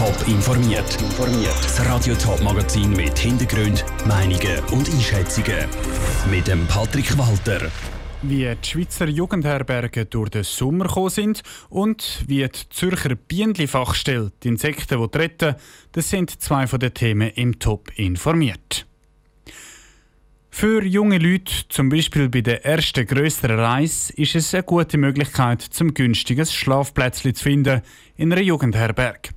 Top informiert. Das Radio Top Magazin mit Hintergrund, Meinungen und Einschätzungen mit dem Patrick Walter. Wie die Schweizer Jugendherbergen durch den Sommer gekommen sind und wie die Zürcher Bienenfachstelle die Insekten die retten, das sind zwei von den Themen im Top informiert. Für junge Leute, zum Beispiel bei der ersten grösseren Reise, ist es eine gute Möglichkeit, zum günstiges Schlafplätzchen zu finden in einer Jugendherberge.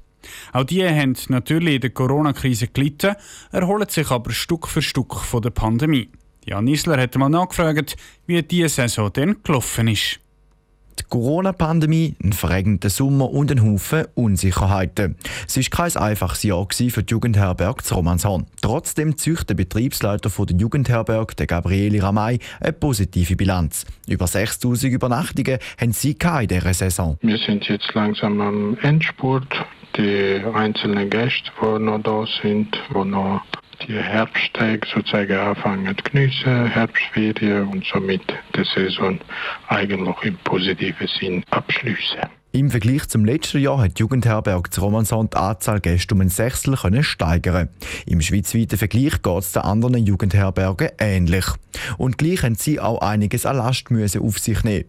Auch die haben natürlich in der Corona-Krise gelitten, erholen sich aber Stück für Stück von der Pandemie. Jan Isler hat mal nachgefragt, wie diese Saison denn gelaufen ist. Die Corona-Pandemie, ein verregnter Sommer und ein Haufen Unsicherheiten. Es war kein einfaches Jahr für die Jugendherberge zu Romanshorn. Trotzdem züchtet der Betriebsleiter der Jugendherberge, der Gabriele Ramay, eine positive Bilanz. Über 6000 Übernachtungen haben sie in dieser Saison. Wir sind jetzt langsam am Endspurt. Die einzelnen Gäste, die noch da sind, die noch die Herbsttage sozusagen anfangen zu geniessen, Herbstferien und somit die Saison eigentlich im positiven Sinn abschließen. Im Vergleich zum letzten Jahr hat die Jugendherberge zu Romanson die Anzahl Gäste um ein Sechstel können steigern. Im schweizweiten Vergleich geht es den anderen Jugendherbergen ähnlich. Und gleich haben sie auch einiges an Last auf sich nehmen.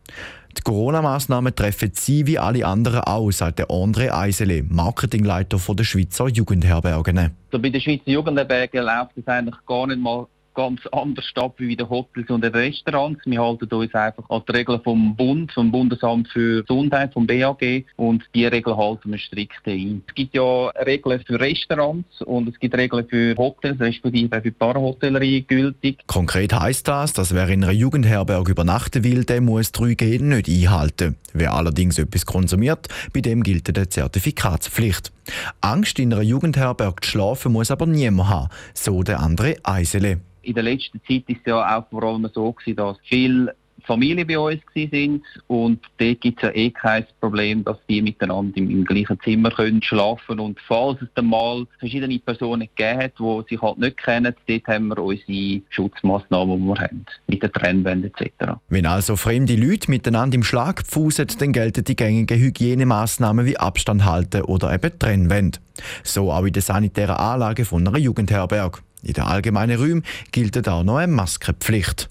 Die Corona-Massnahmen treffen sie wie alle anderen auch, sagt der André Eisele, Marketingleiter der Schweizer Jugendherbergen. Also bei den Schweizer Jugendherbergen läuft es eigentlich gar nicht mal ganz anders ab wie in den Hotels und den Restaurants. Wir halten uns einfach an die Regeln vom Bund, vom Bundesamt für Gesundheit, vom BAG und die Regeln halten wir strikt ein. Es gibt ja Regeln für Restaurants und es gibt Regeln für Hotels, respektive für Parahotellerie gültig. Konkret heisst das, dass wer in einer Jugendherberge übernachten will, der muss 3G nicht einhalten. Wer allerdings etwas konsumiert, bei dem gilt eine Zertifikatspflicht. Angst in einer Jugendherberge zu schlafen muss aber niemand haben, so der andere Eisele. In der letzten Zeit ist es ja auch vor allem so gewesen, dass viele Familie bei uns sind und dort gibt es ja eh kein Problem, dass die miteinander im, im, gleichen Zimmer können schlafen und falls es dann mal verschiedene Personen gegeben hat, die sich halt nicht kennen, dort haben wir unsere Schutzmaßnahmen, die wir haben, mit der Trennwände etc. Wenn also fremde Leute miteinander im Schlag pfusen, dann gelten die gängigen Hygienemaßnahmen wie Abstand halten oder eben Trennwände. So auch in der sanitären Anlage von einer Jugendherberge. In den allgemeinen Räumen gilt auch noch eine Maskenpflicht.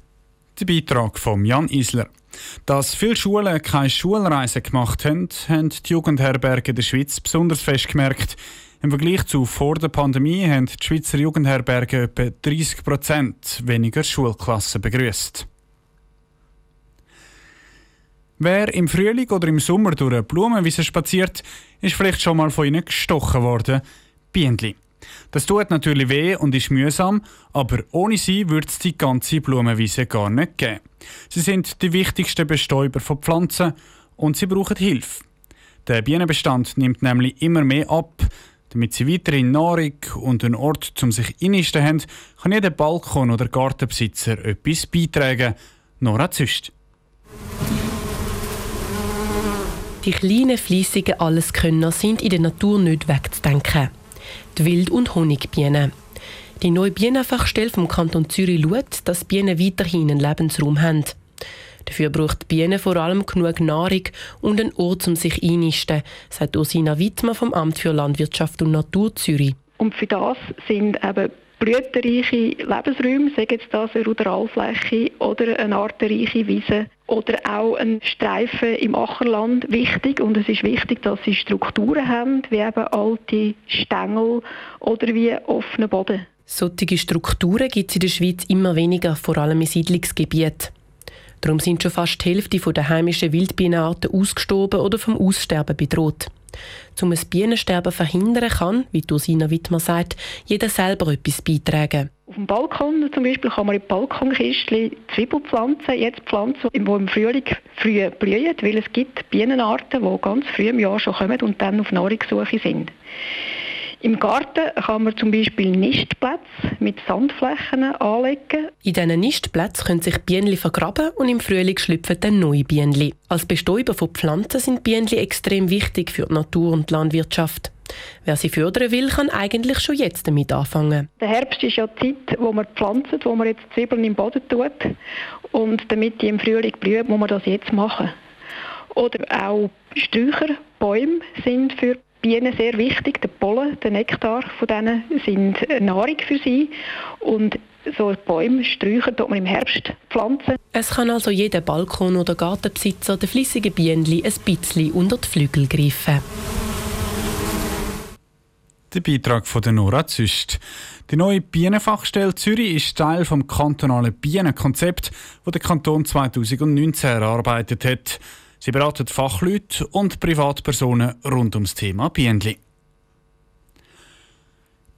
Der Beitrag von Jan Isler. Dass viele Schulen keine Schulreisen gemacht haben, haben die Jugendherberge der Schweiz besonders fest gemerkt. Im Vergleich zu vor der Pandemie haben die Schweizer Jugendherberge etwa 30 Prozent weniger Schulklassen begrüßt. Wer im Frühling oder im Sommer durch eine Blumenwiese spaziert, ist vielleicht schon mal von ihnen gestochen worden. Bienenli. Das tut natürlich weh und ist mühsam, aber ohne sie würde es die ganze Blumenwiese gar nicht geben. Sie sind die wichtigsten Bestäuber von Pflanzen und sie brauchen Hilfe. Der Bienenbestand nimmt nämlich immer mehr ab. Damit sie weiterhin Nahrung und einen Ort zum sich einnisten haben, kann jeder Balkon- oder Gartenbesitzer etwas beitragen. Nora Züst. Die kleinen, fleissigen Alleskönner sind in der Natur nicht wegzudenken die Wild- und Honigbienen. Die neue Bienenfachstelle vom Kanton Zürich schaut, dass Bienen weiterhin einen Lebensraum haben. Dafür braucht die Bienen vor allem genug Nahrung und einen Ort, um sich einnisten, sagt Ursina Wittmann vom Amt für Landwirtschaft und Natur Zürich. Und für das sind eben blütenreiche Lebensräume, sagen jetzt das eine Ruderalfläche oder eine artenreiche Wiese oder auch ein Streifen im Ackerland wichtig. Und es ist wichtig, dass sie Strukturen haben, wie eben alte Stängel oder wie offenen Boden. Solche Strukturen gibt es in der Schweiz immer weniger, vor allem in Siedlungsgebieten. Darum sind schon fast die Hälfte der heimischen Wildbienenarten ausgestorben oder vom Aussterben bedroht. Um ein Bienensterben zu verhindern, kann, wie Dosina Wittmann sagt, jeder selber etwas beitragen. Auf dem Balkon zum Beispiel kann man in Balkonkistchen Zwiebelpflanzen jetzt pflanzen, die im Frühling früh blühen, weil es gibt Bienenarten, die ganz früh im Jahr schon kommen und dann auf Nahrungssuche sind. Im Garten kann man zum Beispiel Nistplätze mit Sandflächen anlegen. In diesen Nistplätzen können sich Bienen vergraben und im Frühling schlüpfen dann neue Bienen. Als Bestäuber von Pflanzen sind Bienen extrem wichtig für die Natur und die Landwirtschaft. Wer sie fördern will, kann eigentlich schon jetzt damit anfangen. Der Herbst ist ja die Zeit, wo man pflanzt, wo man jetzt Zwiebeln im Boden tut. Und damit die im Frühling blühen, muss man das jetzt machen. Oder auch Sträucher, Bäume sind für Bienen sehr wichtig. Der Pollen, der Nektar von denen sind Nahrung für sie und so Bäume, Sträucher tut man im Herbst pflanzen. Es kann also jeder Balkon- oder Gartenbesitzer den flissigen Bienen ein bisschen unter die Flügel greifen. Der Beitrag von Nora Züst. Die neue Bienenfachstelle Zürich ist Teil vom kantonalen Bienenkonzept, das der Kanton 2019 erarbeitet hat. Sie beraten Fachleute und Privatpersonen rund ums Thema Bienen.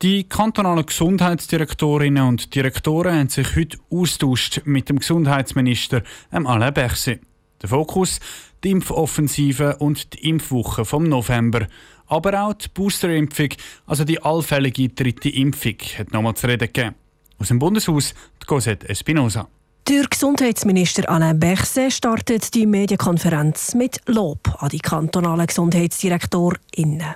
Die kantonalen Gesundheitsdirektorinnen und Direktoren haben sich heute austauscht mit dem Gesundheitsminister Alain Berset. Der Fokus die Impfoffensive und die Impfwoche vom November. Aber auch die Boosterimpfung, also die allfällige dritte Impfung, hat nochmal zu reden gegeben. Aus dem Bundeshaus, die Cosette Espinosa. Der Gesundheitsminister Alain Berset startet die Medienkonferenz mit Lob an die kantonalen GesundheitsdirektorInnen.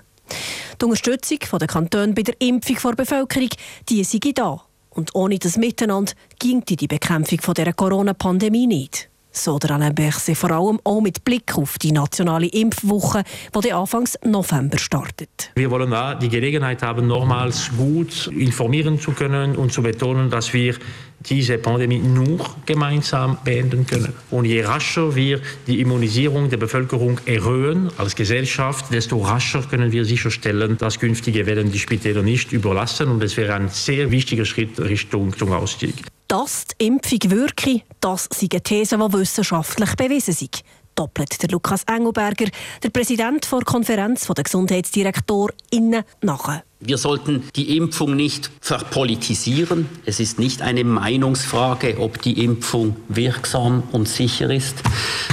Die Unterstützung der Kantone bei der Impfung der Bevölkerung, die sei da. Und ohne das Miteinander ging die Bekämpfung der Corona-Pandemie nicht. So der Alain Berset vor allem auch mit Blick auf die nationale Impfwoche, die Anfang November startet. Wir wollen da die Gelegenheit haben, nochmals gut informieren zu können und zu betonen, dass wir diese Pandemie nur gemeinsam beenden können. Und je rascher wir die Immunisierung der Bevölkerung erhöhen als Gesellschaft, desto rascher können wir sicherstellen, dass künftige Wellen die Spitäler nicht überlassen. Und es wäre ein sehr wichtiger Schritt Richtung Ausstieg. Dass die Impfung wirke, das sind Thesen, die wissenschaftlich bewiesen sind doppelt der Lukas Engelberger, der Präsident der Konferenz der GesundheitsdirektorInnen, nach. Wir sollten die Impfung nicht verpolitisieren. Es ist nicht eine Meinungsfrage, ob die Impfung wirksam und sicher ist.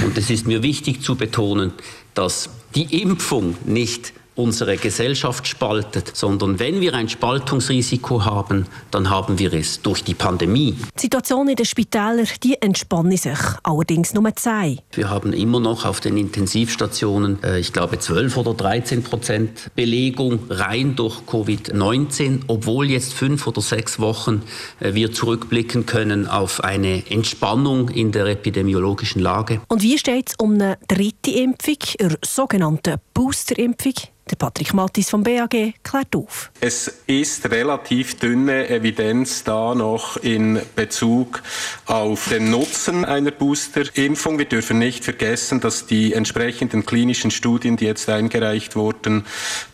Und es ist mir wichtig zu betonen, dass die Impfung nicht unsere Gesellschaft spaltet, sondern wenn wir ein Spaltungsrisiko haben, dann haben wir es durch die Pandemie. Die Situation in den Spitälern die entspannt sich, allerdings nur zwei. Wir haben immer noch auf den Intensivstationen, äh, ich glaube 12 oder 13 Prozent Belegung rein durch Covid-19, obwohl jetzt fünf oder sechs Wochen äh, wir zurückblicken können auf eine Entspannung in der epidemiologischen Lage. Und wie steht es um eine dritte Impfung, eine sogenannte Boosterimpfung? Der Patrick Mattis vom BAG klärt auf. Es ist relativ dünne Evidenz da noch in Bezug auf den Nutzen einer Boosterimpfung. Wir dürfen nicht vergessen, dass die entsprechenden klinischen Studien, die jetzt eingereicht wurden,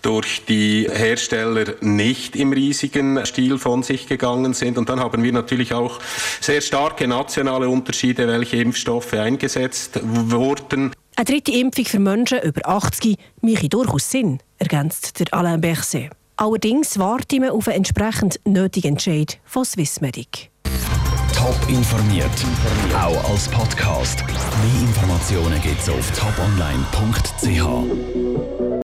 durch die Hersteller nicht im riesigen Stil von sich gegangen sind. Und dann haben wir natürlich auch sehr starke nationale Unterschiede, welche Impfstoffe eingesetzt wurden. Eine dritte Impfung für Menschen über 80 mache durchaus Sinn, ergänzt der Alain Berset. Allerdings warten wir auf einen entsprechend nötigen Entscheid von Swissmedic. Top informiert, auch als Podcast. Mehr Informationen gibt es auf toponline.ch.